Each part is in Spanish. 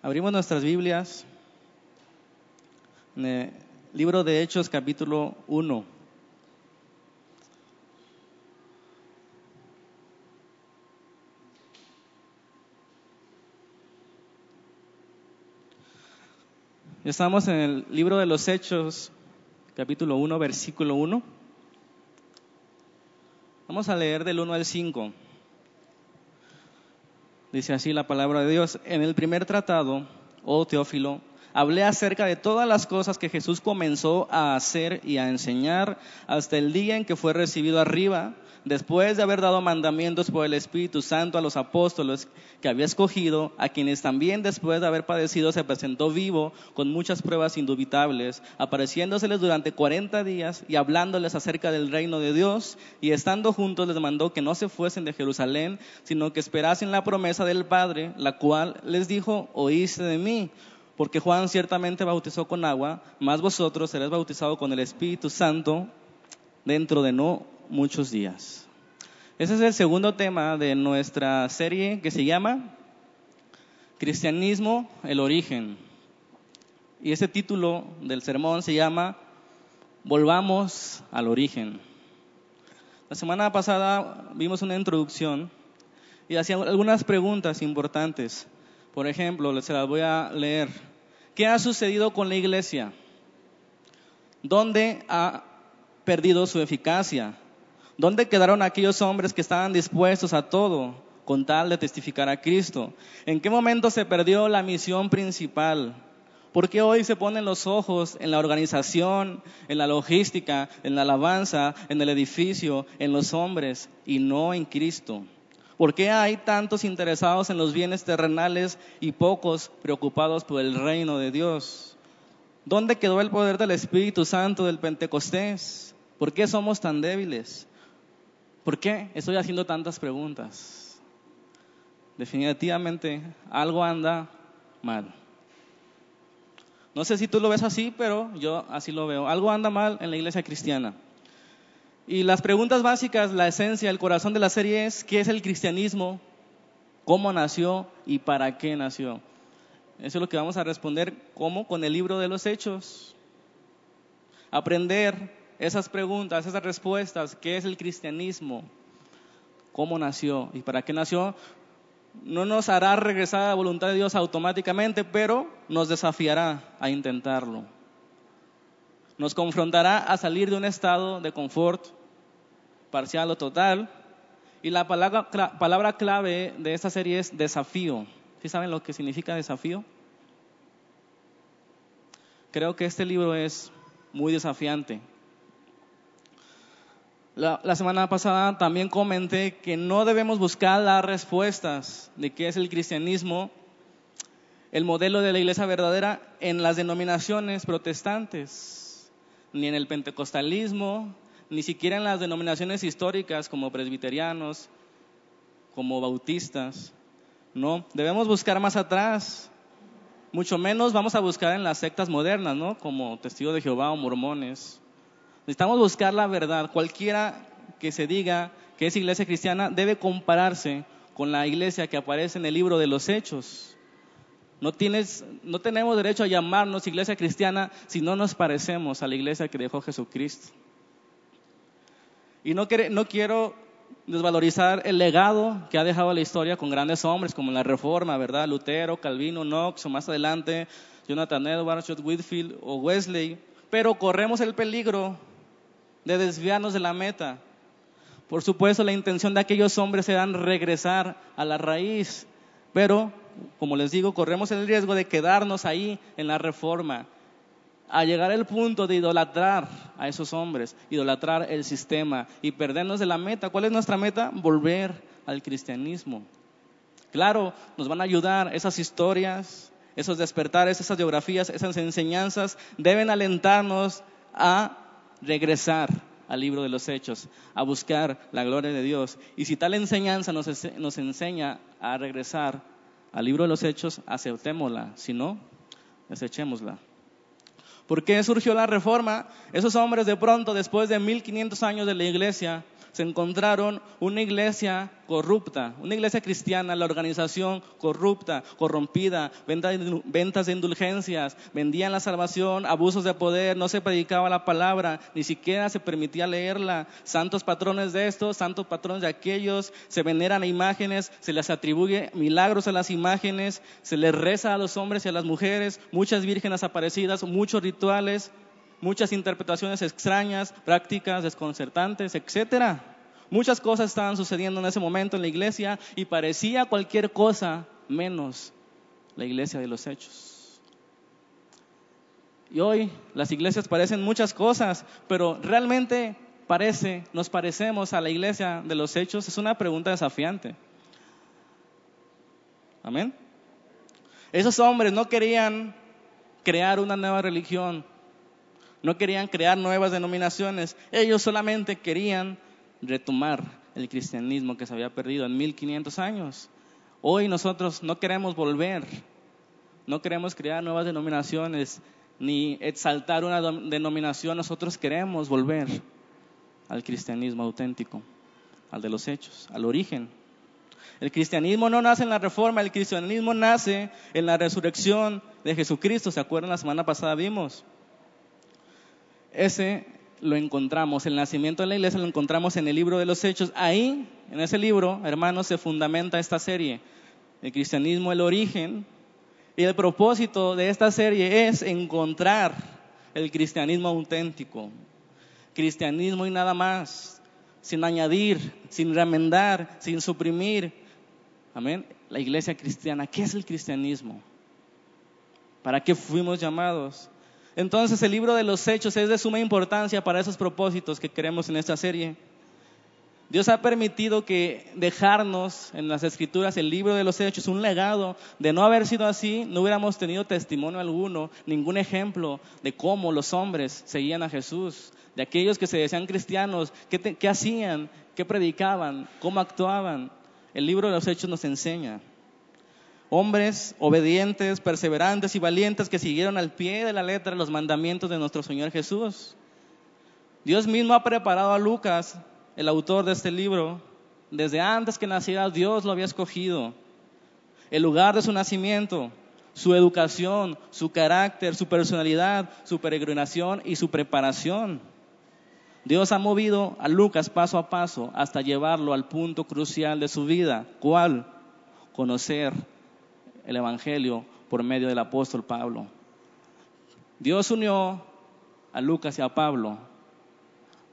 Abrimos nuestras Biblias libro de Hechos capítulo 1. Estamos en el libro de los Hechos, capítulo 1, versículo 1. Vamos a leer del 1 al 5. Dice así la palabra de Dios. En el primer tratado, oh Teófilo, hablé acerca de todas las cosas que Jesús comenzó a hacer y a enseñar hasta el día en que fue recibido arriba, después de haber dado mandamientos por el Espíritu Santo a los apóstoles que había escogido, a quienes también después de haber padecido se presentó vivo con muchas pruebas indubitables, apareciéndoseles durante cuarenta días y hablándoles acerca del reino de Dios, y estando juntos les mandó que no se fuesen de Jerusalén, sino que esperasen la promesa del Padre, la cual les dijo, oíste de mí. Porque Juan ciertamente bautizó con agua, mas vosotros seréis bautizados con el Espíritu Santo dentro de no muchos días. Ese es el segundo tema de nuestra serie que se llama Cristianismo, el origen. Y ese título del sermón se llama Volvamos al origen. La semana pasada vimos una introducción y hacía algunas preguntas importantes. Por ejemplo, se las voy a leer. ¿Qué ha sucedido con la iglesia? ¿Dónde ha perdido su eficacia? ¿Dónde quedaron aquellos hombres que estaban dispuestos a todo con tal de testificar a Cristo? ¿En qué momento se perdió la misión principal? ¿Por qué hoy se ponen los ojos en la organización, en la logística, en la alabanza, en el edificio, en los hombres y no en Cristo? ¿Por qué hay tantos interesados en los bienes terrenales y pocos preocupados por el reino de Dios? ¿Dónde quedó el poder del Espíritu Santo del Pentecostés? ¿Por qué somos tan débiles? ¿Por qué estoy haciendo tantas preguntas? Definitivamente algo anda mal. No sé si tú lo ves así, pero yo así lo veo. Algo anda mal en la iglesia cristiana. Y las preguntas básicas, la esencia, el corazón de la serie es, ¿qué es el cristianismo? ¿Cómo nació y para qué nació? Eso es lo que vamos a responder, ¿cómo? Con el libro de los hechos. Aprender esas preguntas, esas respuestas, ¿qué es el cristianismo? ¿Cómo nació y para qué nació? No nos hará regresar a la voluntad de Dios automáticamente, pero nos desafiará a intentarlo. Nos confrontará a salir de un estado de confort parcial o total. Y la palabra, palabra clave de esta serie es desafío. ¿Sí saben lo que significa desafío? Creo que este libro es muy desafiante. La, semana pasada también comenté que no debemos buscar las respuestas de qué es el cristianismo, el modelo de la iglesia verdadera en las denominaciones protestantes, ni en el pentecostalismo, ni siquiera en las denominaciones históricas como presbiterianos, como bautistas. No, debemos buscar más atrás. Mucho menos vamos a buscar en las sectas modernas, ¿no? Como Testigo de Jehová o mormones. Necesitamos buscar la verdad. Cualquiera que se diga que es iglesia cristiana debe compararse con la iglesia que aparece en el libro de los Hechos. No, tienes, no tenemos derecho a llamarnos iglesia cristiana si no nos parecemos a la iglesia que dejó Jesucristo. Y no, no quiero desvalorizar el legado que ha dejado la historia con grandes hombres como la Reforma, ¿verdad? Lutero, Calvino, Knox o más adelante Jonathan Edwards, Whitfield o Wesley. Pero corremos el peligro de desviarnos de la meta. Por supuesto, la intención de aquellos hombres era regresar a la raíz, pero, como les digo, corremos el riesgo de quedarnos ahí en la reforma, a llegar al punto de idolatrar a esos hombres, idolatrar el sistema y perdernos de la meta. ¿Cuál es nuestra meta? Volver al cristianismo. Claro, nos van a ayudar esas historias, esos despertares, esas geografías, esas enseñanzas, deben alentarnos a regresar al libro de los hechos, a buscar la gloria de Dios. Y si tal enseñanza nos, enseña a regresar al libro de los hechos, aceptémosla, si no, desechémosla. ¿Por qué surgió la reforma? Esos hombres de pronto, después de 1500 años de la iglesia, se encontraron una iglesia corrupta, una iglesia cristiana, la organización corrupta, corrompida, ventas de indulgencias, vendían la salvación, abusos de poder, no se predicaba la palabra, ni siquiera se permitía leerla, santos patrones de estos, santos patrones de aquellos, se veneran imágenes, se les atribuye milagros a las imágenes, se les reza a los hombres y a las mujeres, muchas vírgenes aparecidas, muchos rituales, muchas interpretaciones extrañas, prácticas desconcertantes, etcétera. Muchas cosas estaban sucediendo en ese momento en la iglesia y parecía cualquier cosa menos la iglesia de los hechos. Y hoy las iglesias parecen muchas cosas, pero realmente parece, nos parecemos a la iglesia de los hechos, es una pregunta desafiante. Amén. Esos hombres no querían crear una nueva religión, no querían crear nuevas denominaciones, ellos solamente querían retomar el cristianismo que se había perdido en 1500 años. Hoy nosotros no queremos volver, no queremos crear nuevas denominaciones ni exaltar una denominación, nosotros queremos volver al cristianismo auténtico, al de los hechos, al origen. El cristianismo no nace en la reforma, el cristianismo nace en la resurrección de Jesucristo. ¿Se acuerdan? La semana pasada vimos. Ese lo encontramos, el nacimiento de la iglesia lo encontramos en el libro de los Hechos. Ahí, en ese libro, hermanos, se fundamenta esta serie. El cristianismo, el origen. Y el propósito de esta serie es encontrar el cristianismo auténtico. Cristianismo y nada más. Sin añadir, sin remendar, sin suprimir. Amén. La iglesia cristiana. ¿Qué es el cristianismo? ¿Para qué fuimos llamados? Entonces el libro de los hechos es de suma importancia para esos propósitos que queremos en esta serie. Dios ha permitido que dejarnos en las escrituras el libro de los hechos, un legado. De no haber sido así, no hubiéramos tenido testimonio alguno, ningún ejemplo de cómo los hombres seguían a Jesús, de aquellos que se decían cristianos, qué, qué hacían, qué predicaban, cómo actuaban. El libro de los hechos nos enseña. Hombres obedientes, perseverantes y valientes que siguieron al pie de la letra los mandamientos de nuestro Señor Jesús. Dios mismo ha preparado a Lucas, el autor de este libro, desde antes que naciera Dios lo había escogido. El lugar de su nacimiento, su educación, su carácter, su personalidad, su peregrinación y su preparación. Dios ha movido a Lucas paso a paso hasta llevarlo al punto crucial de su vida. ¿Cuál? Conocer el Evangelio por medio del apóstol Pablo. Dios unió a Lucas y a Pablo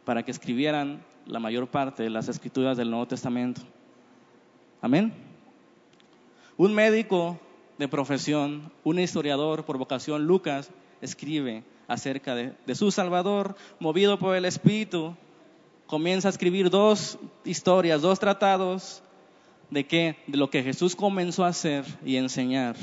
para que escribieran la mayor parte de las escrituras del Nuevo Testamento. Amén. Un médico de profesión, un historiador por vocación, Lucas, escribe acerca de, su Salvador, movido por el Espíritu, comienza a escribir dos historias, dos tratados de qué? De lo que Jesús comenzó a hacer y enseñar.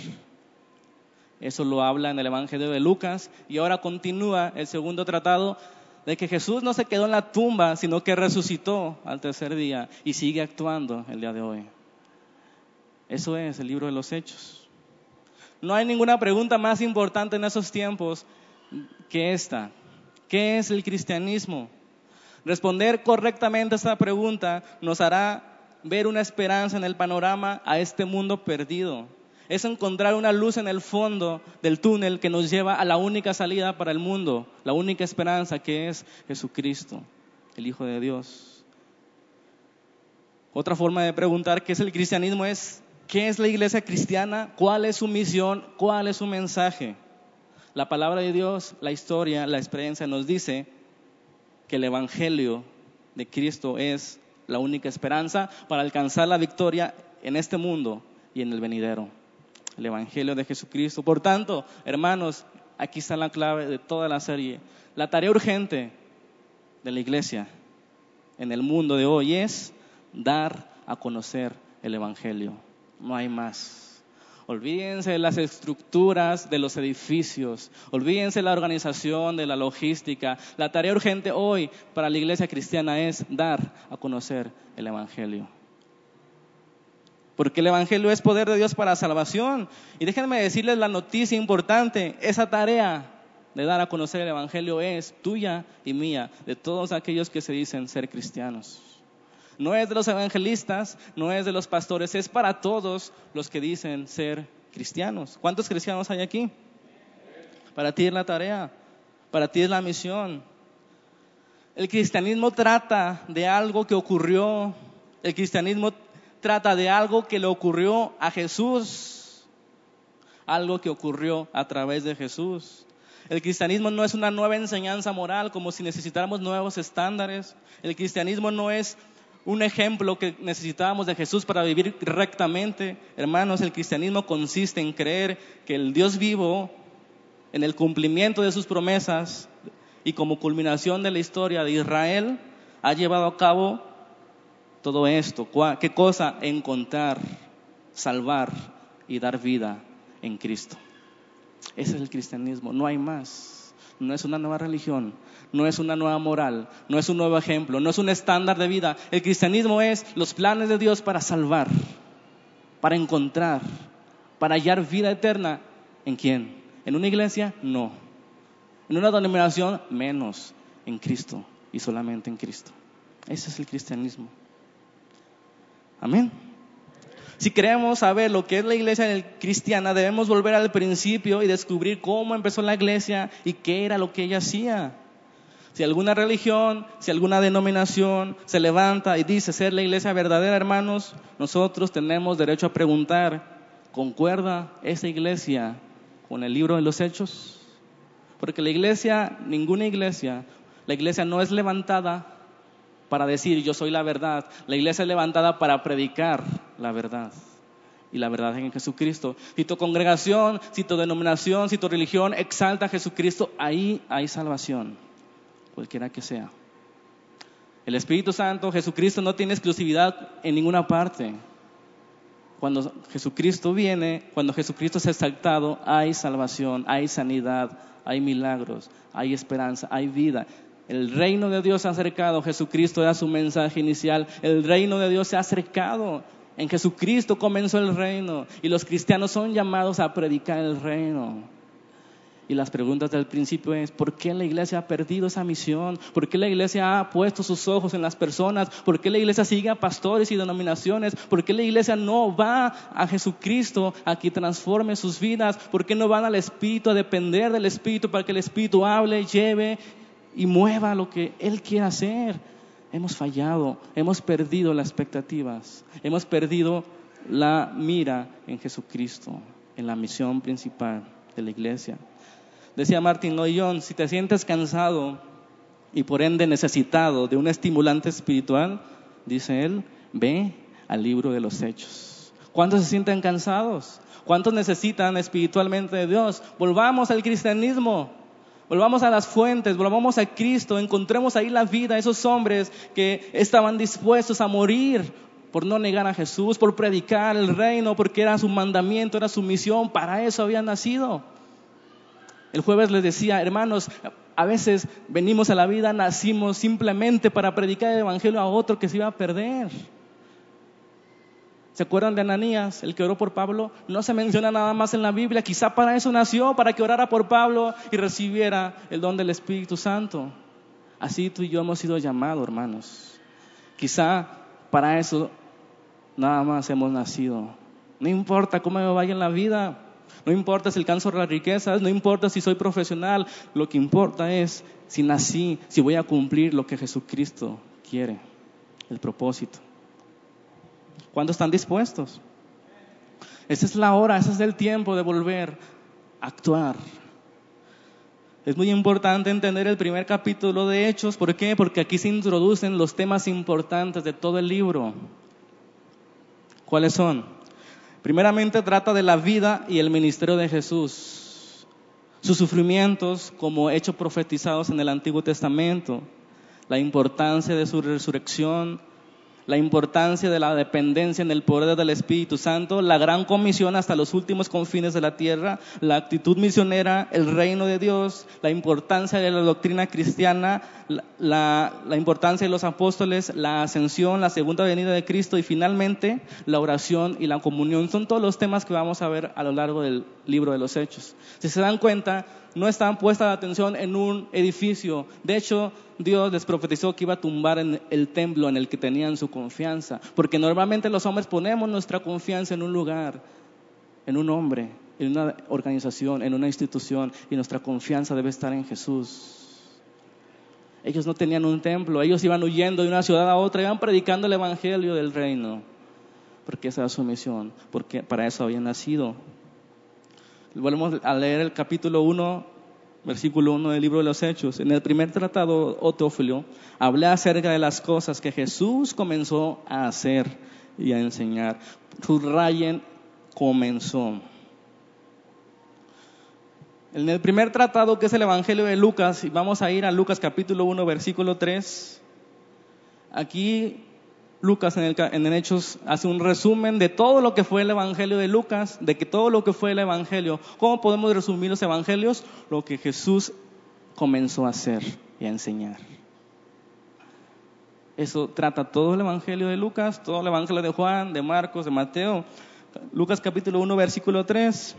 Eso lo habla en el Evangelio de Lucas y ahora continúa el segundo tratado de que Jesús no se quedó en la tumba, sino que resucitó al tercer día y sigue actuando el día de hoy. Eso es el libro de los hechos. No hay ninguna pregunta más importante en esos tiempos que esta. ¿Qué es el cristianismo? Responder correctamente a esta pregunta nos hará ver una esperanza en el panorama a este mundo perdido. Es encontrar una luz en el fondo del túnel que nos lleva a la única salida para el mundo, la única esperanza que es Jesucristo, el Hijo de Dios. Otra forma de preguntar qué es el cristianismo es, ¿qué es la iglesia cristiana? ¿Cuál es su misión? ¿Cuál es su mensaje? La palabra de Dios, la historia, la experiencia nos dice que el Evangelio de Cristo es la única esperanza para alcanzar la victoria en este mundo y en el venidero. El Evangelio de Jesucristo. Por tanto, hermanos, aquí está la clave de toda la serie. La tarea urgente de la iglesia en el mundo de hoy es dar a conocer el Evangelio. No hay más. Olvídense de las estructuras de los edificios. Olvídense de la organización, de la logística. La tarea urgente hoy para la iglesia cristiana es dar a conocer el Evangelio. Porque el Evangelio es poder de Dios para salvación. Y déjenme decirles la noticia importante. Esa tarea de dar a conocer el Evangelio es tuya y mía, de todos aquellos que se dicen ser cristianos. No es de los evangelistas, no es de los pastores, es para todos los que dicen ser cristianos. ¿Cuántos cristianos hay aquí? Para ti es la tarea, para ti es la misión. El cristianismo trata de algo que ocurrió, el cristianismo trata de algo que le ocurrió a Jesús, algo que ocurrió a través de Jesús. El cristianismo no es una nueva enseñanza moral como si necesitáramos nuevos estándares. El cristianismo no es un ejemplo que necesitábamos de Jesús para vivir rectamente. Hermanos, el cristianismo consiste en creer que el Dios vivo, en el cumplimiento de sus promesas y como culminación de la historia de Israel, ha llevado a cabo todo esto. ¿Qué cosa? Encontrar, salvar y dar vida en Cristo. Ese es el cristianismo, no hay más. No es una nueva religión, no es una nueva moral, no es un nuevo ejemplo, no es un estándar de vida. El cristianismo es los planes de Dios para salvar, para encontrar, para hallar vida eterna. ¿En quién? ¿En una iglesia? No. ¿En una denominación? Menos. En Cristo y solamente en Cristo. Ese es el cristianismo. Amén. Si queremos saber lo que es la iglesia cristiana, debemos volver al principio y descubrir cómo empezó la iglesia y qué era lo que ella hacía. Si alguna religión, si alguna denominación se levanta y dice ser la iglesia verdadera, hermanos, nosotros tenemos derecho a preguntar, ¿concuerda esa iglesia con el libro de los hechos? Porque la iglesia, ninguna iglesia, la iglesia no es levantada para decir yo soy la verdad. La iglesia es levantada para predicar la verdad. Y la verdad en Jesucristo. Si tu congregación, si tu denominación, si tu religión exalta a Jesucristo, ahí hay salvación, cualquiera que sea. El Espíritu Santo, Jesucristo no tiene exclusividad en ninguna parte. Cuando Jesucristo viene, cuando Jesucristo es exaltado, hay salvación, hay sanidad, hay milagros, hay esperanza, hay vida. El reino de Dios se ha acercado, Jesucristo era su mensaje inicial, el reino de Dios se ha acercado, en Jesucristo comenzó el reino y los cristianos son llamados a predicar el reino. Y las preguntas del principio es, ¿por qué la iglesia ha perdido esa misión? ¿Por qué la iglesia ha puesto sus ojos en las personas? ¿Por qué la iglesia sigue a pastores y denominaciones? ¿Por qué la iglesia no va a Jesucristo a que transforme sus vidas? ¿Por qué no van al Espíritu a depender del Espíritu para que el Espíritu hable, lleve y mueva lo que Él quiere hacer. Hemos fallado, hemos perdido las expectativas, hemos perdido la mira en Jesucristo, en la misión principal de la iglesia. Decía Martin Lloyd si te sientes cansado y por ende necesitado de un estimulante espiritual, dice él, ve al libro de los hechos. ¿Cuántos se sienten cansados? ¿Cuántos necesitan espiritualmente de Dios? Volvamos al cristianismo. Volvamos a las fuentes, volvamos a Cristo, encontremos ahí la vida, esos hombres que estaban dispuestos a morir por no negar a Jesús, por predicar el reino, porque era su mandamiento, era su misión, para eso habían nacido. El jueves les decía, hermanos, a veces venimos a la vida, nacimos simplemente para predicar el Evangelio a otro que se iba a perder. ¿Se acuerdan de Ananías, el que oró por Pablo? No se menciona nada más en la Biblia. Quizá para eso nació, para que orara por Pablo y recibiera el don del Espíritu Santo. Así tú y yo hemos sido llamados, hermanos. Quizá para eso nada más hemos nacido. No importa cómo me vaya en la vida, no importa si alcanzo las riquezas, no importa si soy profesional, lo que importa es si nací, si voy a cumplir lo que Jesucristo quiere, el propósito. ¿Cuándo están dispuestos? Esa es la hora, ese es el tiempo de volver a actuar. Es muy importante entender el primer capítulo de Hechos. ¿Por qué? Porque aquí se introducen los temas importantes de todo el libro. ¿Cuáles son? Primeramente trata de la vida y el ministerio de Jesús. Sus sufrimientos como hechos profetizados en el Antiguo Testamento. La importancia de su resurrección, la importancia de la dependencia en el poder del Espíritu Santo, la gran comisión hasta los últimos confines de la tierra, la actitud misionera, el reino de Dios, la importancia de la doctrina cristiana, la, importancia de los apóstoles, la ascensión, la segunda venida de Cristo y finalmente la oración y la comunión. Son todos los temas que vamos a ver a lo largo del libro de los Hechos. Si se dan cuenta, no están puesta la atención en un edificio. De hecho, Dios les profetizó que iba a tumbar en el templo en el que tenían su confianza. Porque normalmente los hombres ponemos nuestra confianza en un lugar, en un hombre, en una organización, en una institución, y nuestra confianza debe estar en Jesús. Ellos no tenían un templo, ellos iban huyendo de una ciudad a otra, iban predicando el Evangelio del reino, porque esa era su misión, porque para eso habían nacido. Volvemos a leer el capítulo 1, versículo 1 del libro de los Hechos. En el primer tratado, Oteófilo, hablé acerca de las cosas que Jesús comenzó a hacer y a enseñar. Subrayen, comenzó. En el primer tratado, que es el Evangelio de Lucas, y vamos a ir a Lucas capítulo 1, versículo 3, aquí Lucas en el, en Hechos hace un resumen de todo lo que fue el Evangelio de Lucas, de que todo lo que fue el Evangelio, ¿cómo podemos resumir los Evangelios? Lo que Jesús comenzó a hacer y a enseñar. Eso trata todo el Evangelio de Lucas, todo el Evangelio de Juan, de Marcos, de Mateo. Lucas capítulo 1, versículo 3.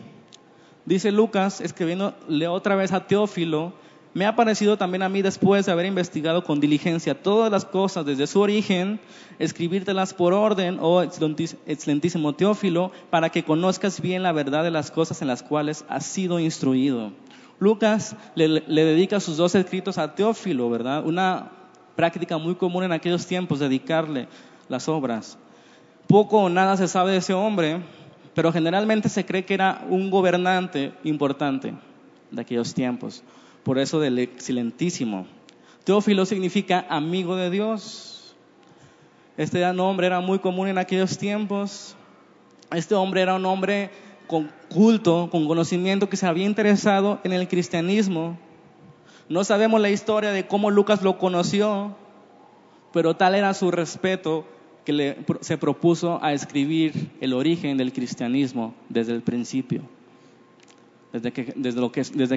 Dice Lucas, escribiendo otra vez a Teófilo, me ha parecido también a mí después de haber investigado con diligencia todas las cosas desde su origen, escribírtelas por orden, oh excelentísimo Teófilo, para que conozcas bien la verdad de las cosas en las cuales has sido instruido. Lucas le, dedica sus dos escritos a Teófilo, ¿verdad? Una práctica muy común en aquellos tiempos, dedicarle las obras. Poco o nada se sabe de ese hombre, pero generalmente se cree que era un gobernante importante de aquellos tiempos. Por eso del excelentísimo. Teófilo significa amigo de Dios. Este nombre era muy común en aquellos tiempos. Este hombre era un hombre con culto, con conocimiento, que se había interesado en el cristianismo. No sabemos la historia de cómo Lucas lo conoció, pero tal era su respeto que se propuso a escribir el origen del cristianismo desde el principio. Desde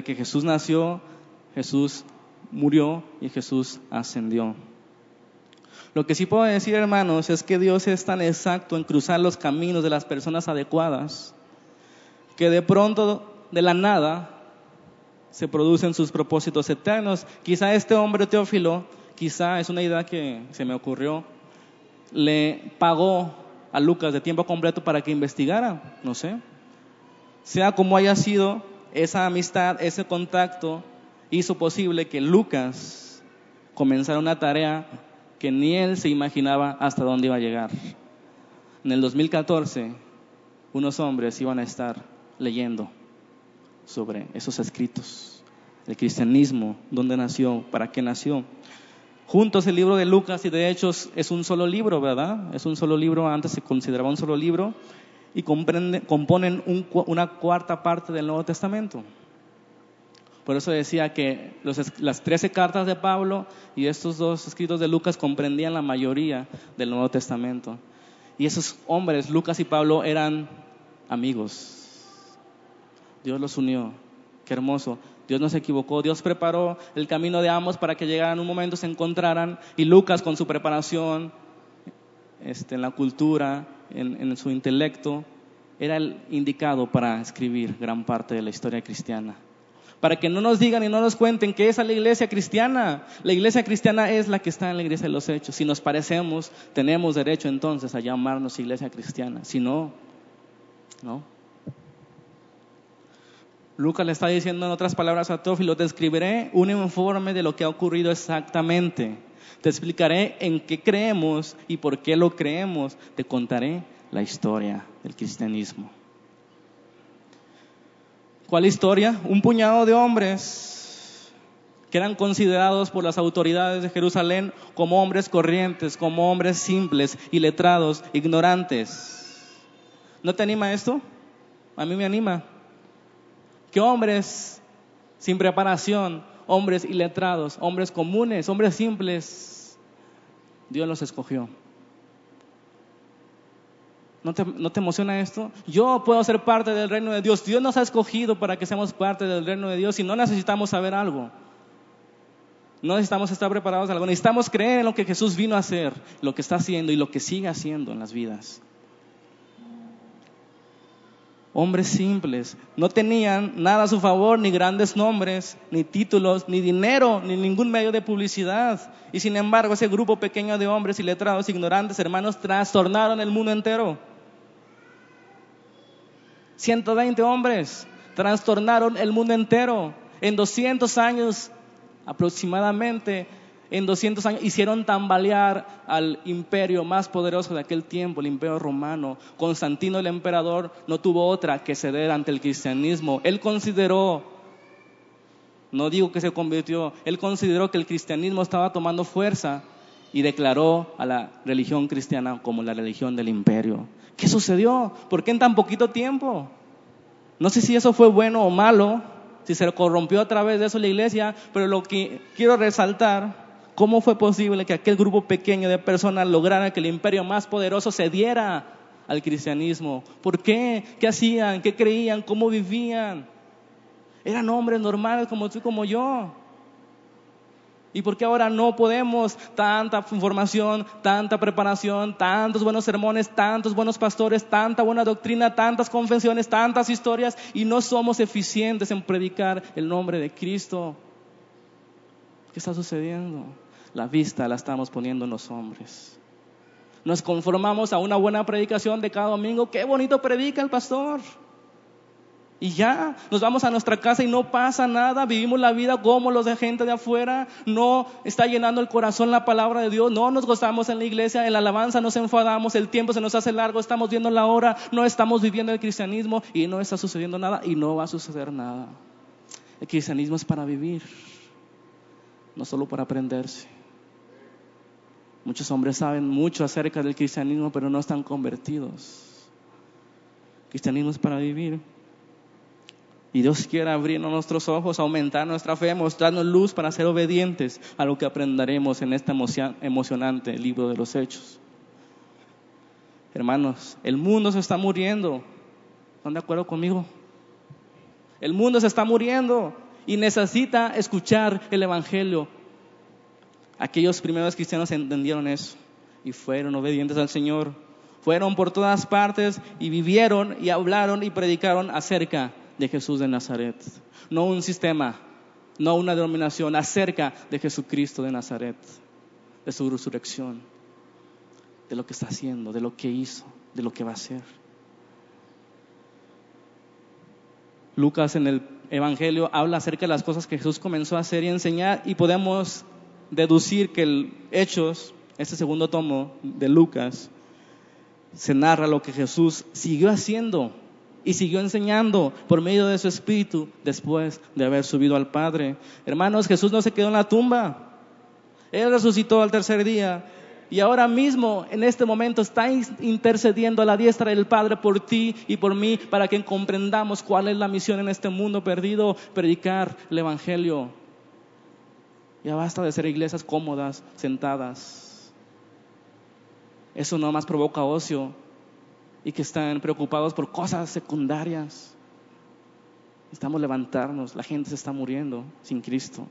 que Jesús nació, Jesús murió y Jesús ascendió. Lo que sí puedo decir, hermanos, es que Dios es tan exacto en cruzar los caminos de las personas adecuadas que de pronto, de la nada, se producen sus propósitos eternos. Quizá este hombre Teófilo, quizá es una idea que se me ocurrió, le pagó a Lucas de tiempo completo para que investigara, no sé. Sea como haya sido, esa amistad, ese contacto hizo posible que Lucas comenzara una tarea que ni él se imaginaba hasta dónde iba a llegar. En el 2014, unos hombres iban a estar leyendo sobre esos escritos, el cristianismo, dónde nació, para qué nació. Juntos el libro de Lucas y de Hechos es un solo libro, ¿verdad? Es un solo libro, antes se consideraba un solo libro, y componen una cuarta parte del Nuevo Testamento. Por eso decía que las trece cartas de Pablo y estos dos escritos de Lucas comprendían la mayoría del Nuevo Testamento. Y esos hombres, Lucas y Pablo, eran amigos. Dios los unió. Qué hermoso. Dios no se equivocó, Dios preparó el camino de ambos para que llegaran un momento, se encontraran y Lucas con su preparación este, en la cultura, en, en su intelecto, era el indicado para escribir gran parte de la historia cristiana. Para que no nos digan y no nos cuenten que esa es la iglesia cristiana. La iglesia cristiana es la que está en la iglesia de los hechos. Si nos parecemos, tenemos derecho entonces a llamarnos iglesia cristiana. Si no, no. Lucas le está diciendo en otras palabras a Teófilo, te escribiré un informe de lo que ha ocurrido exactamente. Te explicaré en qué creemos y por qué lo creemos. Te contaré la historia del cristianismo. ¿Cuál historia? Un puñado de hombres que eran considerados por las autoridades de Jerusalén como hombres corrientes, como hombres simples, iletrados, ignorantes. ¿No te anima esto? A mí me anima que hombres sin preparación, hombres iletrados, hombres comunes, hombres simples, Dios los escogió. ¿No te, ¿No te, emociona esto? Yo puedo ser parte del reino de Dios. Dios nos ha escogido para que seamos parte del reino de Dios y no necesitamos saber algo. No necesitamos estar preparados algo. Necesitamos creer en lo que Jesús vino a hacer, lo que está haciendo y lo que sigue haciendo en las vidas. hombres simples. No tenían nada a su favor, ni grandes nombres, ni títulos, ni dinero, ni ningún medio de publicidad. Y sin embargo, ese grupo pequeño de hombres iletrados, ignorantes, hermanos, trastornaron el mundo entero. 120 hombres trastornaron el mundo entero. En 200 años aproximadamente en 200 años hicieron tambalear al imperio más poderoso de aquel tiempo, el imperio romano. Constantino el emperador no tuvo otra que ceder ante el cristianismo. Él consideró, no digo que se convirtió, él consideró que el cristianismo estaba tomando fuerza y declaró a la religión cristiana como la religión del imperio. ¿Qué sucedió? ¿Por qué en tan poquito tiempo? No sé si eso fue bueno o malo, si se corrompió a través de eso la iglesia, pero lo que quiero resaltar ¿Cómo fue posible que aquel grupo pequeño de personas lograra que el imperio más poderoso cediera al cristianismo? ¿Por qué? ¿Qué hacían? ¿Qué creían? ¿Cómo vivían? Eran hombres normales como tú y como yo. ¿Y por qué ahora no podemos tanta información, tanta preparación, tantos buenos sermones, tantos buenos pastores, tanta buena doctrina, tantas confesiones, tantas historias y no somos eficientes en predicar el nombre de Cristo? ¿Qué está sucediendo? la vista la estamos poniendo en los hombres. Nos conformamos a una buena predicación de cada domingo. Qué bonito predica el pastor. Y ya, nos vamos a nuestra casa y no pasa nada, vivimos la vida como los de gente de afuera, no está llenando el corazón la palabra de Dios, no nos gozamos en la iglesia, en la alabanza nos enfadamos, el tiempo se nos hace largo, estamos viendo la hora, no estamos viviendo el cristianismo y no está sucediendo nada y no va a suceder nada. El cristianismo es para vivir, no solo para aprenderse. Muchos hombres saben mucho acerca del cristianismo, pero no están convertidos. El cristianismo es para vivir. Y Dios quiere abrirnos nuestros ojos, aumentar nuestra fe, mostrarnos luz para ser obedientes a lo que aprenderemos en este emocionante libro de los Hechos. Hermanos, el mundo se está muriendo. ¿Están de acuerdo conmigo? El mundo se está muriendo y necesita escuchar el Evangelio. Aquellos primeros cristianos entendieron eso y fueron obedientes al Señor. Fueron por todas partes y vivieron y hablaron y predicaron acerca de Jesús de Nazaret. No un sistema, no una denominación, acerca de Jesucristo de Nazaret, de su resurrección, de lo que está haciendo, de lo que hizo, de lo que va a hacer. Lucas en el Evangelio habla acerca de las cosas que Jesús comenzó a hacer y enseñar y podemos deducir que el Hechos, este segundo tomo de Lucas, se narra lo que Jesús siguió haciendo y siguió enseñando por medio de su espíritu después de haber subido al Padre. Hermanos, Jesús no se quedó en la tumba. Él resucitó al tercer día y ahora mismo, en este momento, está intercediendo a la diestra del Padre por ti y por mí para que comprendamos cuál es la misión en este mundo perdido, predicar el Evangelio. Ya basta de ser iglesias cómodas, sentadas. Eso no más provoca ocio y que están preocupados por cosas secundarias. Necesitamos levantarnos, la gente se está muriendo sin Cristo.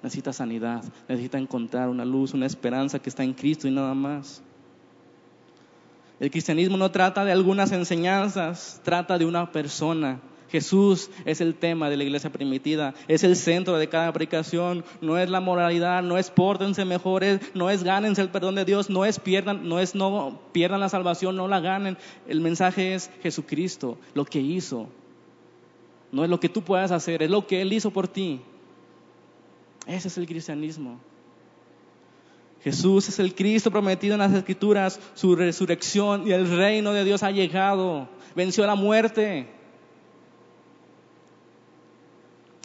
Necesita sanidad, necesita encontrar una luz, una esperanza que está en Cristo y nada más. El cristianismo no trata de algunas enseñanzas, trata de una persona Jesús es el tema de la iglesia primitiva, es el centro de cada predicación, no es la moralidad, no es pórtense mejores, no es gánense el perdón de Dios, no es pierdan, no es no pierdan la salvación, no la ganen. El mensaje es Jesucristo, lo que hizo. No es lo que tú puedas hacer, es lo que Él hizo por ti. Ese es el cristianismo. Jesús es el Cristo prometido en las Escrituras, su resurrección y el reino de Dios ha llegado, venció la muerte.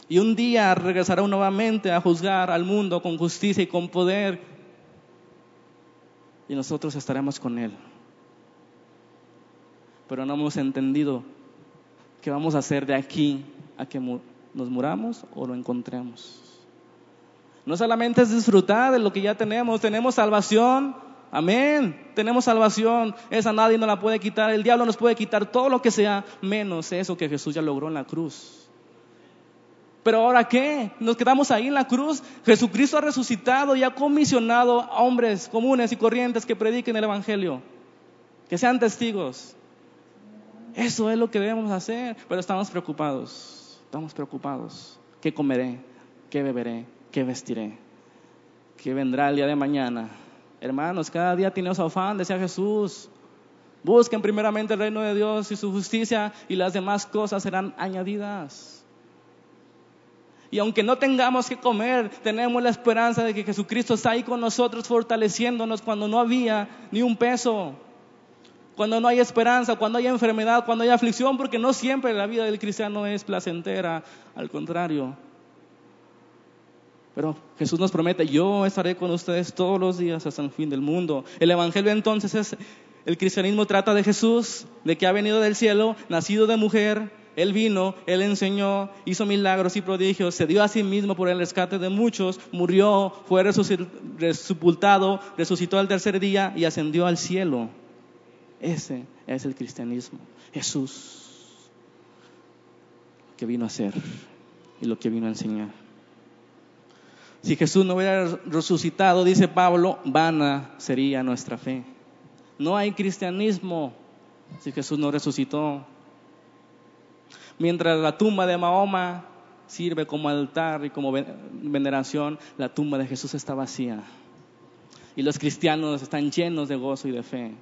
Y un día regresará nuevamente a juzgar al mundo con justicia y con poder. Y nosotros estaremos con Él. Pero no hemos entendido qué vamos a hacer de aquí a que nos muramos o lo encontremos. No solamente es disfrutar de lo que ya tenemos, tenemos salvación, amén, tenemos salvación, esa nadie nos la puede quitar, el diablo nos puede quitar todo lo que sea, menos eso que Jesús ya logró en la cruz. Pero ahora qué? Nos quedamos ahí en la cruz. Jesucristo ha resucitado y ha comisionado a hombres comunes y corrientes que prediquen el Evangelio, que sean testigos. Eso es lo que debemos hacer, pero estamos preocupados, estamos preocupados. ¿Qué comeré? ¿Qué beberé? ¿Qué vestiré? ¿Qué vendrá el día de mañana? Hermanos, cada día tenemos afán, decía Jesús. Busquen primeramente el reino de Dios y su justicia y las demás cosas serán añadidas. Y aunque no tengamos que comer, tenemos la esperanza de que Jesucristo está ahí con nosotros fortaleciéndonos cuando no había ni un peso, cuando no hay esperanza, cuando hay enfermedad, cuando hay aflicción, porque no siempre la vida del cristiano es placentera, al contrario. Pero Jesús nos promete, yo estaré con ustedes todos los días hasta el fin del mundo. El Evangelio entonces es, el cristianismo trata de Jesús, de que ha venido del cielo, nacido de mujer, él vino, Él enseñó, hizo milagros y prodigios, se dio a sí mismo por el rescate de muchos, murió, fue sepultado, resucitó al tercer día y ascendió al cielo. Ese es el cristianismo. Jesús, que vino a ser y lo que vino a enseñar. Si Jesús no hubiera resucitado, dice Pablo, vana sería nuestra fe. No hay cristianismo si Jesús no resucitó. Mientras la tumba de Mahoma sirve como altar y como veneración, la tumba de Jesús está vacía. Y los cristianos están llenos de gozo y de fe,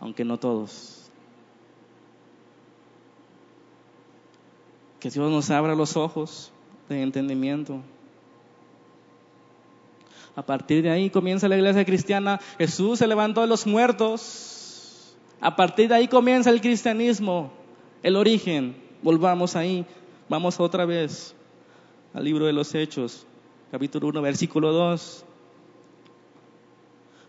aunque no todos. Que Dios nos abra los ojos de entendimiento. A partir de ahí comienza la iglesia cristiana. Jesús se levantó de los muertos. A partir de ahí comienza el cristianismo, el origen. Volvamos ahí. Vamos otra vez al libro de los Hechos, capítulo 1, versículo 2.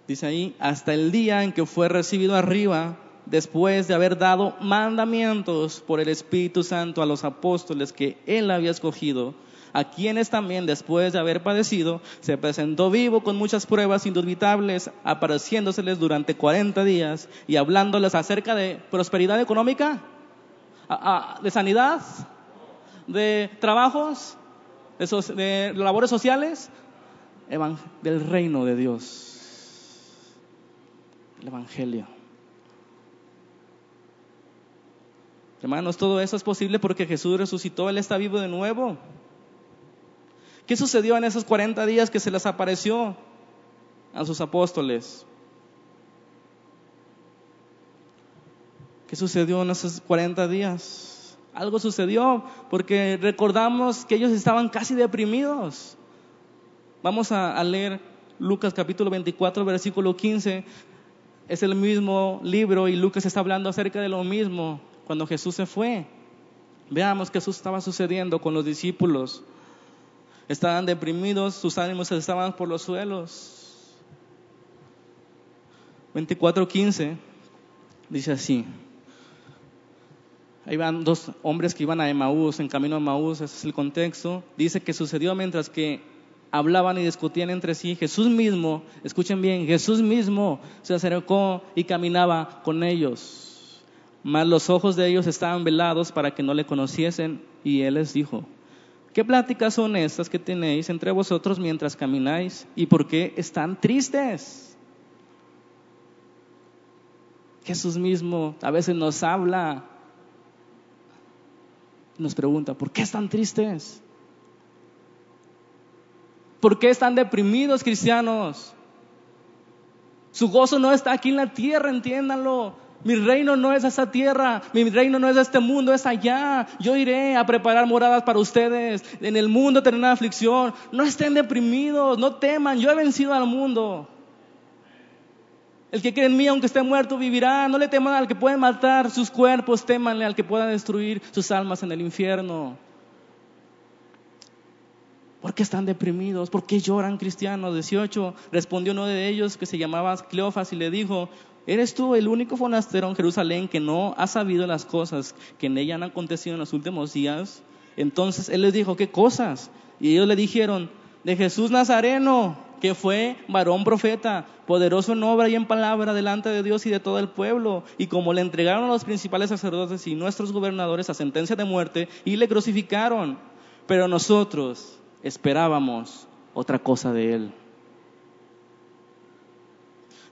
Dice ahí, hasta el día en que fue recibido arriba, después de haber dado mandamientos por el Espíritu Santo a los apóstoles que él había escogido, a quienes también después de haber padecido, se presentó vivo con muchas pruebas indubitables, apareciéndoseles durante 40 días y hablándoles acerca de prosperidad económica de sanidad, de trabajos, de, labores sociales, del reino de Dios, el Evangelio. Hermanos, todo eso es posible porque Jesús resucitó, Él está vivo de nuevo. ¿Qué sucedió en esos 40 días que se les apareció a sus apóstoles? ¿Qué sucedió en esos 40 días? Algo sucedió porque recordamos que ellos estaban casi deprimidos. Vamos a, leer Lucas capítulo 24, versículo 15. Es el mismo libro y Lucas está hablando acerca de lo mismo cuando Jesús se fue. Veamos qué estaba sucediendo con los discípulos. Estaban deprimidos, sus ánimos estaban por los suelos. 24:15 dice así. Ahí van dos hombres que iban a Emaús, en camino a Emaús, ese es el contexto. Dice que sucedió mientras que hablaban y discutían entre sí. Jesús mismo, escuchen bien, Jesús mismo se acercó y caminaba con ellos. Mas los ojos de ellos estaban velados para que no le conociesen y él les dijo, ¿qué pláticas son estas que tenéis entre vosotros mientras camináis y por qué están tristes? Jesús mismo a veces nos habla nos pregunta, ¿por qué están tristes? ¿Por qué están deprimidos cristianos? Su gozo no está aquí en la tierra, entiéndanlo. Mi reino no es esa tierra, mi reino no es este mundo, es allá. Yo iré a preparar moradas para ustedes. En el mundo tendrán aflicción. No estén deprimidos, no teman, yo he vencido al mundo. El que cree en mí, aunque esté muerto, vivirá. No le teman al que puede matar sus cuerpos, témanle al que pueda destruir sus almas en el infierno. ¿Por qué están deprimidos? ¿Por qué lloran cristianos? 18. Respondió uno de ellos que se llamaba Cleofas y le dijo, ¿eres tú el único fonastero en Jerusalén que no ha sabido las cosas que en ella han acontecido en los últimos días? Entonces él les dijo, ¿qué cosas? Y ellos le dijeron, de Jesús Nazareno que fue varón profeta, poderoso en obra y en palabra delante de Dios y de todo el pueblo. Y como le entregaron a los principales sacerdotes y nuestros gobernadores a sentencia de muerte y le crucificaron, pero nosotros esperábamos otra cosa de él.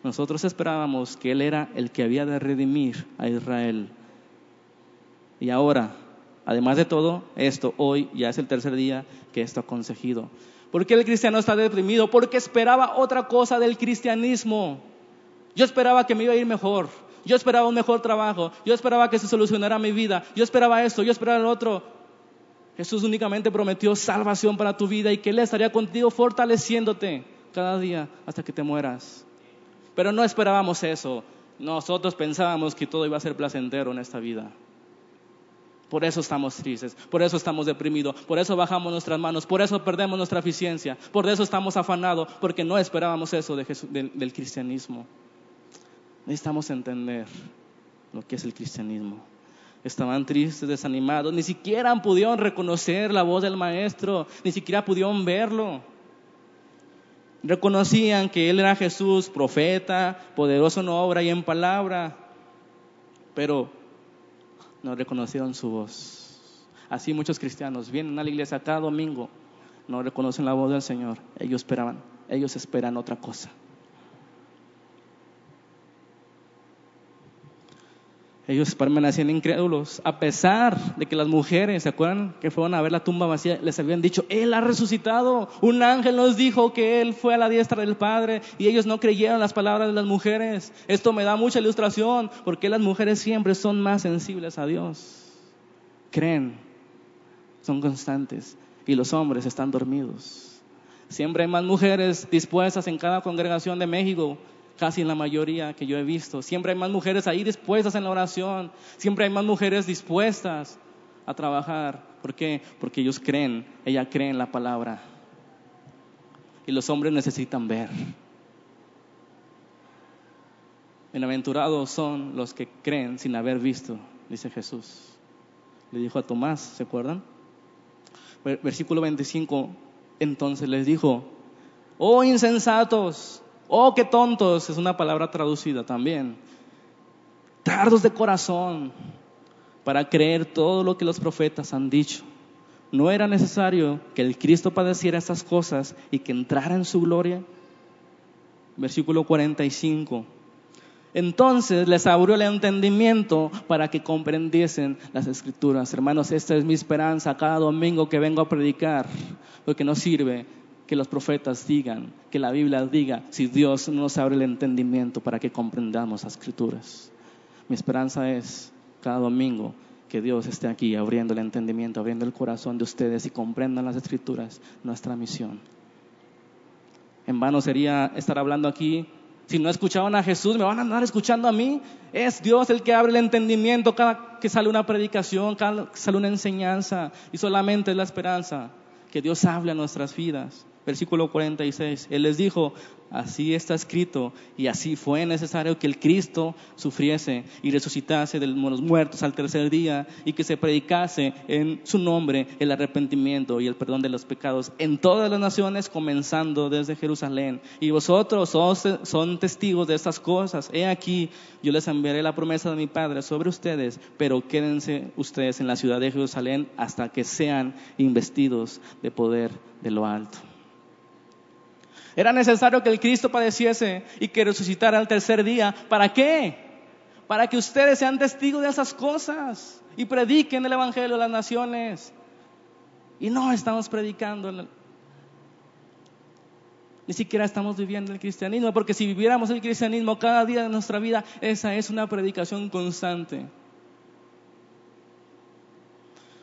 Nosotros esperábamos que él era el que había de redimir a Israel. Y ahora, además de todo esto, hoy ya es el tercer día que esto ha conseguido. ¿Por qué el cristiano está deprimido? Porque esperaba otra cosa del cristianismo. Yo esperaba que me iba a ir mejor. Yo esperaba un mejor trabajo. Yo esperaba que se solucionara mi vida. Yo esperaba esto. Yo esperaba lo otro. Jesús únicamente prometió salvación para tu vida y que Él estaría contigo fortaleciéndote cada día hasta que te mueras. Pero no esperábamos eso. Nosotros pensábamos que todo iba a ser placentero en esta vida. Por eso estamos tristes, por eso estamos deprimidos, por eso bajamos nuestras manos, por eso perdemos nuestra eficiencia, por eso estamos afanados, porque no esperábamos eso del cristianismo. Necesitamos entender lo que es el cristianismo. Estaban tristes, desanimados, ni siquiera pudieron reconocer la voz del maestro, ni siquiera pudieron verlo. Reconocían que Él era Jesús, profeta, poderoso en obra y en palabra, pero no reconocieron su voz. Así muchos cristianos vienen a la iglesia cada domingo, no reconocen la voz del Señor, ellos esperaban, ellos esperan otra cosa. Ellos permanecían incrédulos, a pesar de que las mujeres, ¿se acuerdan que fueron a ver la tumba vacía? Les habían dicho, Él ha resucitado. Un ángel nos dijo que Él fue a la diestra del Padre y ellos no creyeron las palabras de las mujeres. Esto me da mucha ilustración porque las mujeres siempre son más sensibles a Dios. Creen, son constantes y los hombres están dormidos. Siempre hay más mujeres dispuestas en cada congregación de México casi en la mayoría que yo he visto. Siempre hay más mujeres ahí dispuestas en la oración, siempre hay más mujeres dispuestas a trabajar. ¿Por qué? Porque ellos creen, ella cree en la palabra. Y los hombres necesitan ver. Bienaventurados son los que creen sin haber visto, dice Jesús. Le dijo a Tomás, ¿se acuerdan? Versículo 25, entonces les dijo, oh insensatos, Oh, qué tontos, es una palabra traducida también. Tardos de corazón para creer todo lo que los profetas han dicho. ¿No era necesario que el Cristo padeciera estas cosas y que entrara en su gloria? Versículo 45. Entonces les abrió el entendimiento para que comprendiesen las escrituras. Hermanos, esta es mi esperanza cada domingo que vengo a predicar, porque no sirve que los profetas digan, que la Biblia diga, si Dios no nos abre el entendimiento para que comprendamos las escrituras. Mi esperanza es cada domingo que Dios esté aquí abriendo el entendimiento, abriendo el corazón de ustedes y comprendan las escrituras, nuestra misión. En vano sería estar hablando aquí. Si no escuchaban a Jesús, me van a andar escuchando a mí. Es Dios el que abre el entendimiento cada que sale una predicación, cada que sale una enseñanza. Y solamente es la esperanza que Dios hable a nuestras vidas versículo 46, Él les dijo, así está escrito y así fue necesario que el Cristo sufriese y resucitase de los muertos al tercer día y que se predicase en su nombre el arrepentimiento y el perdón de los pecados en todas las naciones, comenzando desde Jerusalén. Y vosotros son testigos de estas cosas. He aquí, yo les enviaré la promesa de mi Padre sobre ustedes, pero quédense ustedes en la ciudad de Jerusalén hasta que sean investidos de poder de lo alto. Era necesario que el Cristo padeciese y que resucitara al tercer día. ¿Para qué? Para que ustedes sean testigos de esas cosas y prediquen el Evangelio a las naciones. Y no estamos predicando. Ni siquiera estamos viviendo el cristianismo, porque si viviéramos el cristianismo cada día de nuestra vida, esa es una predicación constante.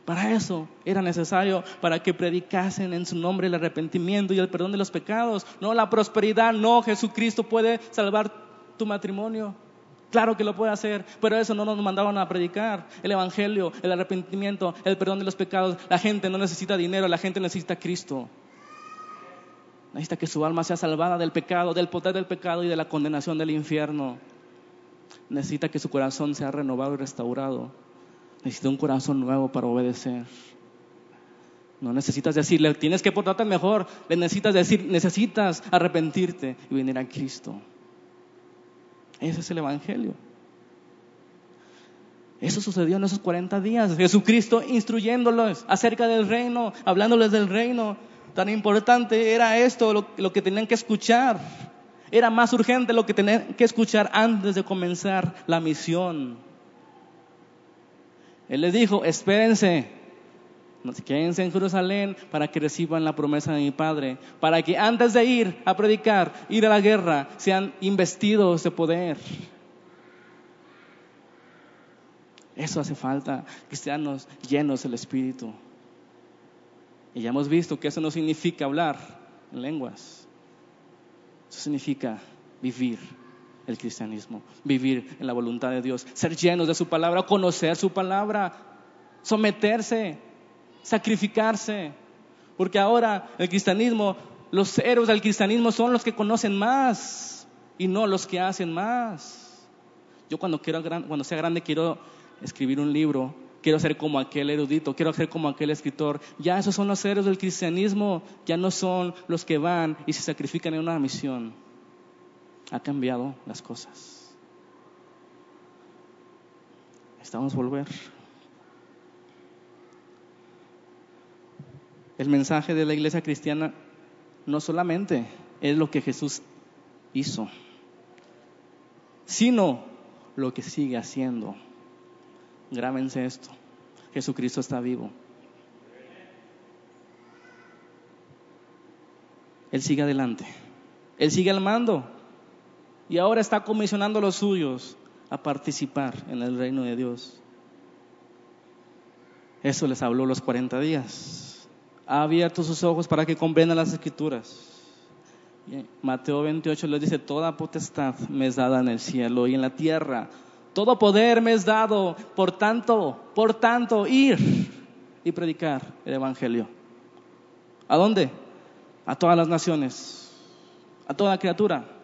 Para eso era necesario, para que predicasen en su nombre el arrepentimiento y el perdón de los pecados. No la prosperidad, no, Jesucristo puede salvar tu matrimonio. Claro que lo puede hacer, pero eso no nos mandaron a predicar. El Evangelio, el arrepentimiento, el perdón de los pecados. La gente no necesita dinero, la gente necesita Cristo. Necesita que su alma sea salvada del pecado, del poder del pecado y de la condenación del infierno. Necesita que su corazón sea renovado y restaurado Necesita un corazón nuevo para obedecer. No necesitas decirle, tienes que portarte mejor. Le necesitas decir, necesitas arrepentirte y venir a Cristo. Ese es el Evangelio. Eso sucedió en esos 40 días. Jesucristo instruyéndolos acerca del reino, hablándoles del reino. Tan importante era esto, lo, lo que tenían que escuchar. Era más urgente lo que tenían que escuchar antes de comenzar la misión. Él les dijo, espérense, quédense en Jerusalén para que reciban la promesa de mi Padre, para que antes de ir a predicar, ir a la guerra, sean investidos de poder. Eso hace falta, cristianos llenos del Espíritu. Y ya hemos visto que eso no significa hablar en lenguas. Eso significa vivir el cristianismo, vivir en la voluntad de Dios, ser llenos de su palabra, conocer su palabra, someterse, sacrificarse. Porque ahora el cristianismo, los héroes del cristianismo son los que conocen más y no los que hacen más. Yo cuando, quiero, cuando sea grande quiero escribir un libro, quiero ser como aquel erudito, quiero ser como aquel escritor. Ya esos son los héroes del cristianismo, ya no son los que van y se sacrifican en una misión. Ha cambiado las cosas. Estamos volver. El mensaje de la iglesia cristiana no solamente es lo que Jesús hizo, sino lo que sigue haciendo. Grábense esto. Jesucristo está vivo. Él sigue adelante. Él sigue al mando. Y ahora está comisionando a los suyos a participar en el reino de Dios. Eso les habló los 40 días. Ha abierto sus ojos para que comprendan las escrituras. Mateo 28 les dice, toda potestad me es dada en el cielo y en la tierra. Todo poder me es dado, por tanto, por tanto, ir y predicar el Evangelio. ¿A dónde? A todas las naciones, a toda criatura.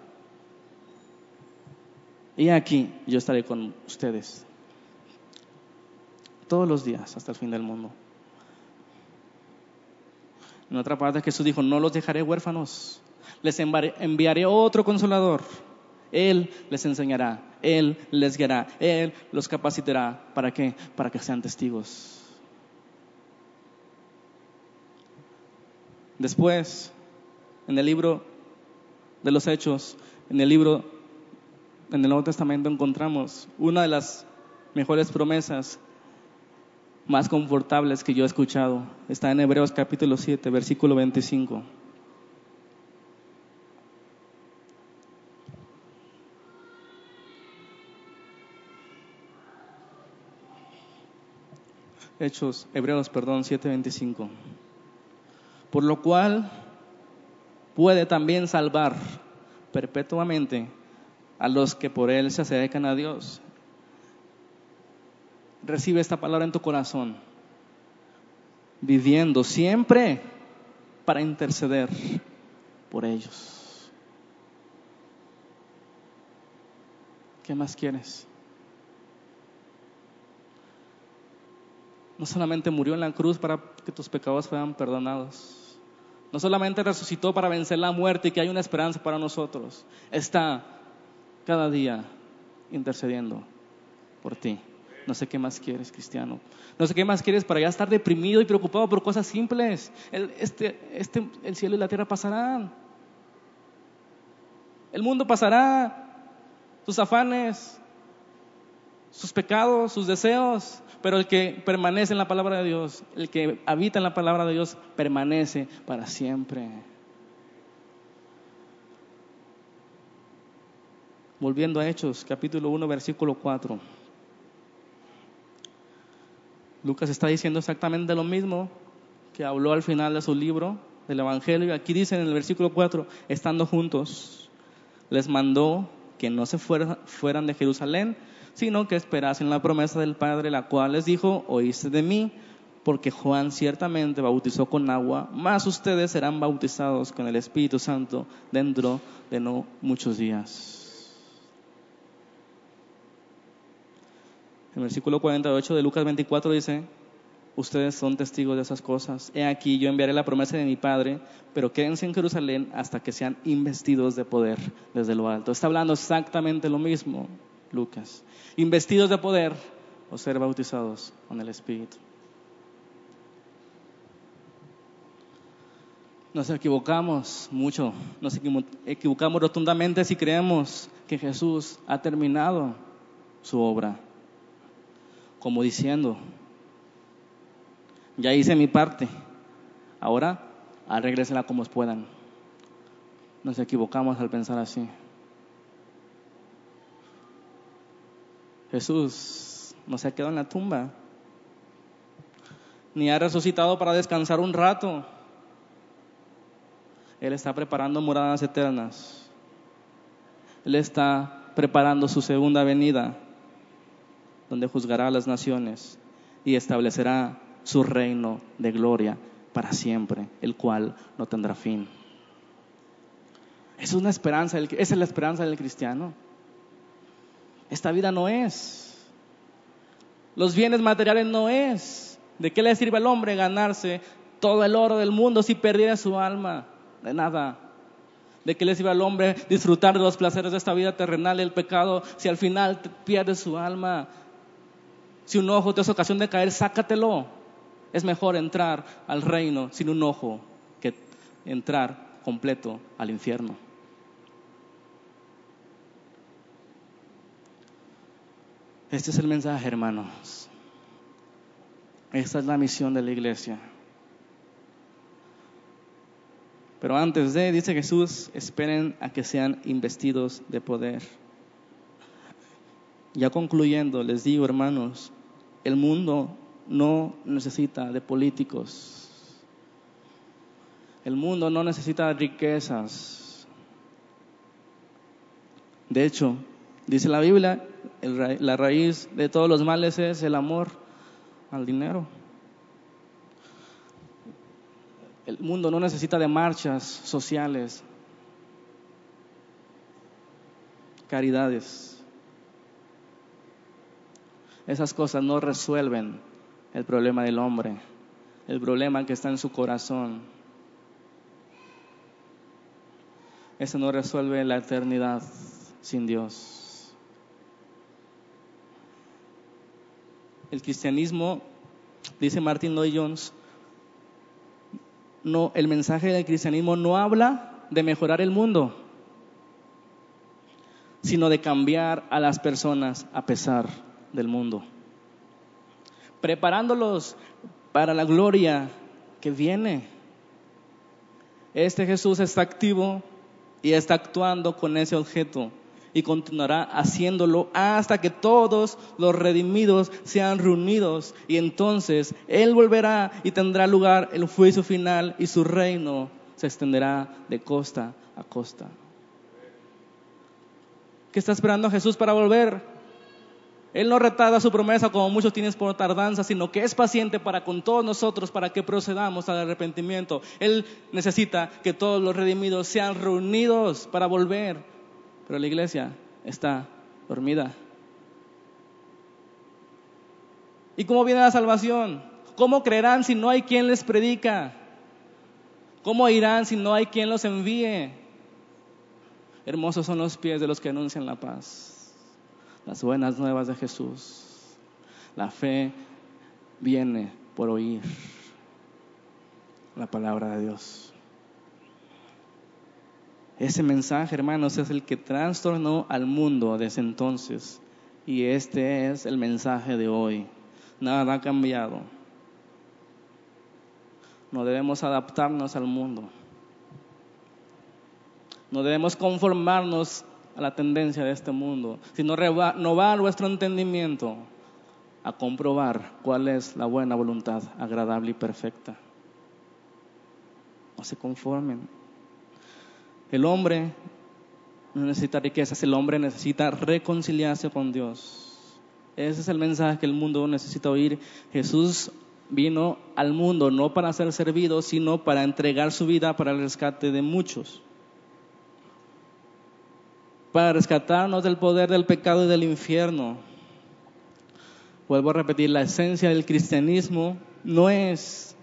Y aquí yo estaré con ustedes todos los días hasta el fin del mundo. En otra parte Jesús dijo, no los dejaré huérfanos, les enviaré otro consolador él les enseñará, Él les guiará, Él los capacitará. ¿Para qué? Para que sean testigos. Después, en el libro de los Hechos, en el libro, en el Nuevo Testamento encontramos una de las mejores promesas más confortables que yo he escuchado. Está en Hebreos capítulo 7, versículo 25. Hechos, Hebreos, perdón, 7:25. Por lo cual puede también salvar perpetuamente a los que por él se acercan a Dios. Recibe esta palabra en tu corazón, viviendo siempre para interceder por ellos. ¿Qué más quieres? no solamente murió en la cruz para que tus pecados fueran perdonados, no solamente resucitó para vencer la muerte y que hay una esperanza para nosotros, está cada día intercediendo por ti. No sé qué más quieres, cristiano. No sé qué más quieres para ya estar deprimido y preocupado por cosas simples. El, este, este, el cielo y la tierra pasarán. El mundo pasará. Tus afanes, sus pecados, sus deseos, pero el que permanece en la palabra de Dios, el que habita en la palabra de Dios, permanece para siempre. Volviendo a Hechos, capítulo 1, versículo 4. Lucas está diciendo exactamente lo mismo que habló al final de su libro del Evangelio. Aquí dice en el versículo 4, estando juntos, les mandó que no se fueran de Jerusalén, sino que esperasen la promesa del Padre, la cual les dijo, oíste de mí, porque Juan ciertamente bautizó con agua, mas ustedes serán bautizados con el Espíritu Santo dentro de no muchos días. El versículo 48 de Lucas 24 dice, ustedes son testigos de esas cosas. He aquí, yo enviaré la promesa de mi Padre, pero quédense en Jerusalén hasta que sean investidos de poder desde lo alto. Está hablando exactamente lo mismo. Lucas. Investidos de poder o ser bautizados con el Espíritu. Nos equivocamos mucho, nos equivocamos rotundamente si creemos que Jesús ha terminado su obra. Como diciendo, ya hice mi parte, ahora arréglesela como puedan. Nos equivocamos al pensar así. Jesús no se ha quedado en la tumba, ni ha resucitado para descansar un rato. Él está preparando moradas eternas. Él está preparando su segunda venida, donde juzgará a las naciones y establecerá su reino de gloria para siempre, el cual no tendrá fin. Es una esperanza, esa es la esperanza del cristiano. Esta vida no es. Los bienes materiales no es. ¿De qué le sirve al hombre ganarse todo el oro del mundo si perdiera su alma? De nada. ¿De qué le sirve al hombre disfrutar de los placeres de esta vida terrenal y el pecado si al final pierde su alma? Si un ojo te es ocasión de caer, sácatelo. Es mejor entrar al reino sin un ojo que entrar completo al infierno. Este es el mensaje, hermanos. Esta es la misión de la iglesia. Pero antes de, dice Jesús, esperen a que sean investidos de poder. Ya concluyendo, les digo, hermanos, el mundo no necesita de políticos. El mundo no necesita riquezas. De hecho, dice la Biblia la raíz de todos los males es el amor al dinero. El mundo no necesita de marchas sociales, caridades. Esas cosas no resuelven el problema del hombre, el problema que está en su corazón. Eso no resuelve la eternidad sin Dios. el cristianismo, dice Martin Lloyd Jones, el mensaje del cristianismo no habla de mejorar el mundo, sino de cambiar a las personas a pesar del mundo, preparándolos para la gloria que viene. Este Jesús está activo y está actuando con ese objeto y continuará haciéndolo hasta que todos los redimidos sean reunidos y entonces Él volverá y tendrá lugar el juicio final y su reino se extenderá de costa a costa. ¿Qué está esperando Jesús para volver? Él no retarda su promesa como muchos tienen por tardanza, sino que es paciente para con todos nosotros para que procedamos al arrepentimiento. Él necesita que todos los redimidos sean reunidos para volver pero la iglesia está dormida. ¿Y cómo viene la salvación? ¿Cómo creerán si no hay quien les predica? ¿Cómo irán si no hay quien los envíe? Hermosos son los pies de los que anuncian la paz, las buenas nuevas de Jesús. La fe viene por oír la palabra de Dios. Ese mensaje, hermanos, es el que trastornó al mundo desde entonces. Y este es el mensaje de hoy. Nada ha cambiado. No debemos adaptarnos al mundo. No debemos conformarnos a la tendencia de este mundo, sino renovar nuestro entendimiento a comprobar cuál es la buena voluntad agradable y perfecta. No se conformen. El hombre no necesita riquezas, el hombre necesita reconciliarse con Dios. Ese es el mensaje que el mundo necesita oír. Jesús vino al mundo no para ser servido, sino para entregar su vida para el rescate de muchos. Para rescatarnos del poder del pecado y del infierno. Vuelvo a repetir, la esencia del cristianismo no es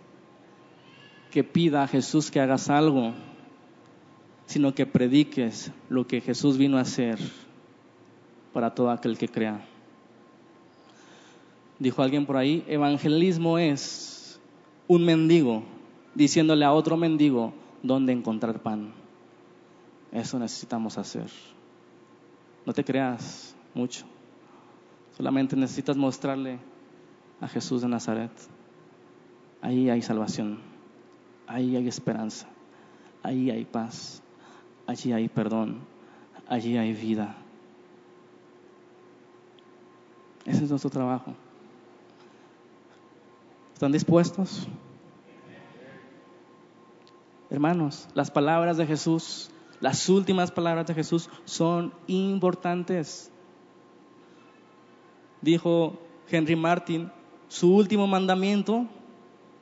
que pida a Jesús que hagas algo sino que prediques lo que Jesús vino a hacer para todo aquel que crea. Dijo alguien por ahí, evangelismo es un mendigo diciéndole a otro mendigo dónde encontrar pan. Eso necesitamos hacer. No te creas mucho. Solamente necesitas mostrarle a Jesús de Nazaret. Ahí hay salvación, ahí hay esperanza, ahí hay paz, allí hay perdón, allí hay vida. Ese es nuestro trabajo. ¿Están dispuestos? Hermanos, las palabras de Jesús, las últimas palabras de Jesús son importantes. Dijo Henry Martin, su último mandamiento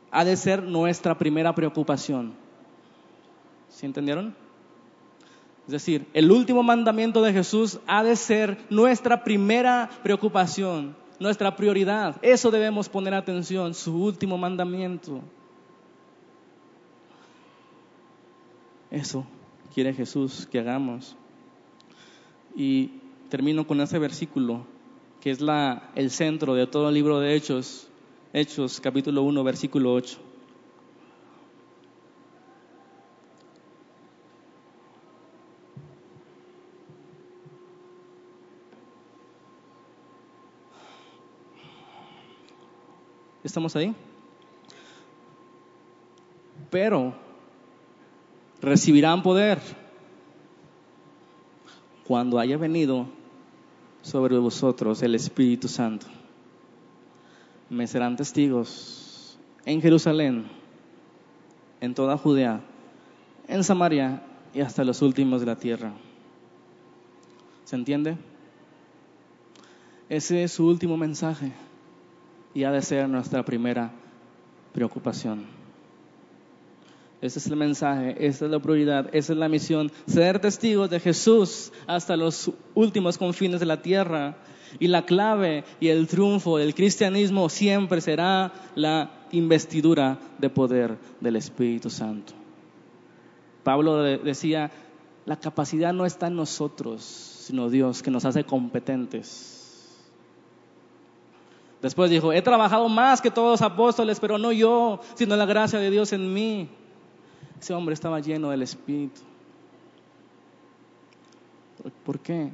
ha de ser nuestra primera preocupación. ¿Sí entendieron? Es decir, el último mandamiento de Jesús ha de ser nuestra primera preocupación, nuestra prioridad. Eso debemos poner atención, su último mandamiento. Eso quiere Jesús que hagamos. Y termino con ese versículo, que es la, el centro de todo el libro de Hechos, Hechos capítulo 1, versículo 8. ¿Estamos ahí? Pero recibirán poder cuando haya venido sobre vosotros el Espíritu Santo. Me serán testigos en Jerusalén, en toda Judea, en Samaria y hasta los últimos de la tierra. ¿Se entiende? Ese es su último mensaje y ha de ser nuestra primera preocupación. Ese es el mensaje, esa es la prioridad, esa es la misión, ser testigos de Jesús hasta los últimos confines de la tierra. Y la clave y el triunfo del cristianismo siempre será la investidura de poder del Espíritu Santo. Pablo decía, la capacidad no está en nosotros, sino Dios que nos hace competentes. Después dijo, he trabajado más que todos los apóstoles, pero no yo, sino la gracia de Dios en mí. Ese hombre estaba lleno del Espíritu. ¿Por qué?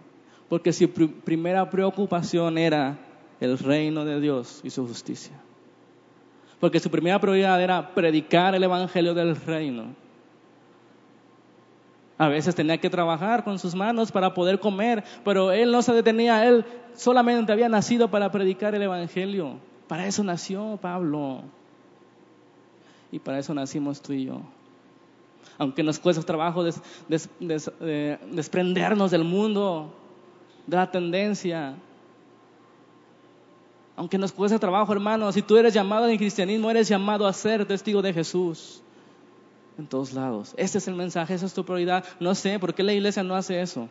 Porque su primera preocupación era el reino de Dios y su justicia. Porque su primera prioridad era predicar el Evangelio del reino. A veces tenía que trabajar con sus manos para poder comer, pero él no se detenía, él solamente había nacido para predicar el Evangelio. Para eso nació Pablo. Y para eso nacimos tú y yo aunque nos cuesta trabajo desprendernos del mundo, de la tendencia. Aunque nos cueste trabajo, hermano, si tú eres llamado en cristianismo, eres llamado a ser testigo de Jesús en todos lados. Este es el mensaje, esa es tu prioridad. No sé por qué la iglesia no hace eso.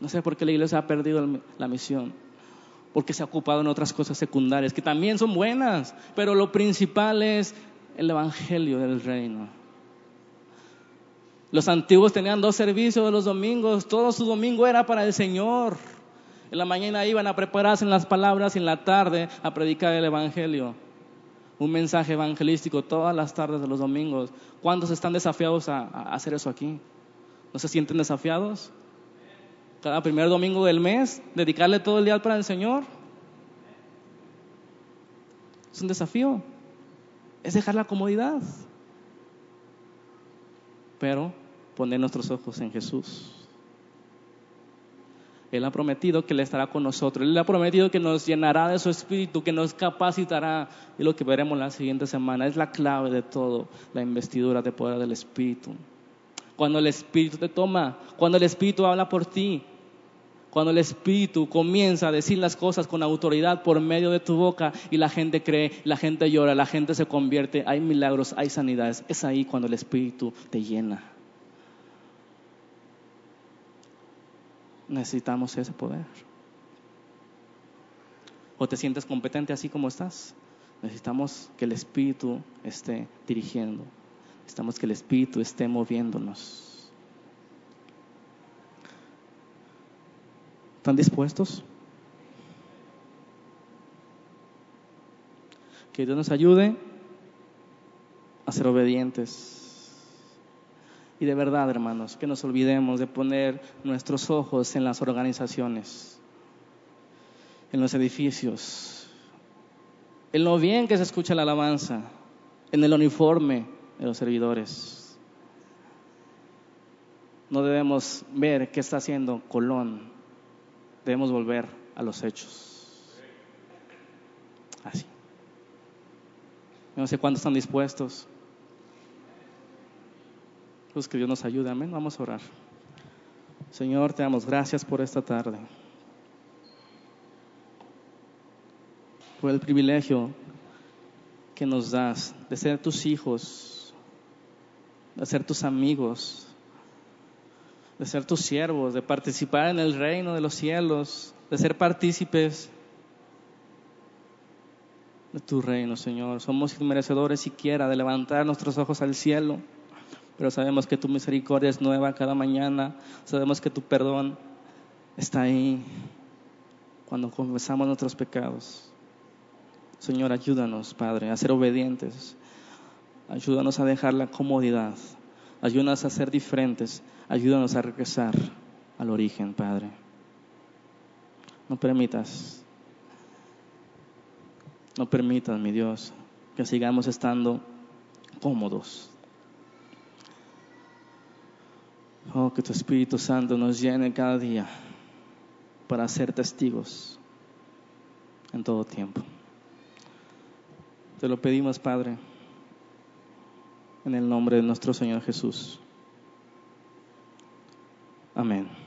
No sé por qué la iglesia ha perdido la misión. Porque se ha ocupado en otras cosas secundarias, que también son buenas, pero lo principal es el Evangelio del Reino. Los antiguos tenían dos servicios los domingos, todo su domingo era para el Señor. En la mañana iban a prepararse en las palabras y en la tarde a predicar el Evangelio. Un mensaje evangelístico todas las tardes de los domingos. ¿Cuántos están desafiados a, a hacer eso aquí? ¿No se sienten desafiados? Cada primer domingo del mes, dedicarle todo el día para el Señor. Es un desafío. Es dejar la comodidad. Pero poner nuestros ojos en Jesús. Él ha prometido que Él estará con nosotros. Él ha prometido que nos llenará de su espíritu, que nos capacitará. Y lo que veremos la siguiente semana es la clave de todo, la investidura de poder del espíritu. Cuando el espíritu te toma, cuando el espíritu habla por ti, cuando el espíritu comienza a decir las cosas con autoridad por medio de tu boca y la gente cree, la gente llora, la gente se convierte, hay milagros, hay sanidades. Es ahí cuando el espíritu te llena. Necesitamos ese poder. ¿O te sientes competente así como estás? Necesitamos que el Espíritu esté dirigiendo. Necesitamos que el Espíritu esté moviéndonos. ¿Están dispuestos? Que Dios nos ayude a ser obedientes y de verdad, hermanos, que nos olvidemos de poner nuestros ojos en las organizaciones, en los edificios, en lo bien que se escucha la alabanza, en el uniforme de los servidores. No debemos ver qué está haciendo Colón, debemos volver a los hechos. Así. No sé cuántos están dispuestos. Pues que Dios nos ayude, amén. Vamos a orar. Señor, te damos gracias por esta tarde. Por el privilegio que nos das de ser tus hijos, de ser tus amigos, de ser tus siervos, de participar en el reino de los cielos, de ser partícipes de tu reino, Señor. Somos inmerecedores siquiera de levantar nuestros ojos al cielo pero sabemos que tu misericordia es nueva cada mañana, sabemos que tu perdón está ahí cuando confesamos nuestros pecados. Señor, ayúdanos, Padre, a ser obedientes, ayúdanos a dejar la comodidad, ayúdanos a ser diferentes, ayúdanos a regresar al origen, Padre. No permitas, no permitas, mi Dios, que sigamos estando cómodos Oh, que tu Espíritu Santo nos llene cada día para ser testigos en todo tiempo. Te lo pedimos, Padre, en el nombre de nuestro Señor Jesús. Amén.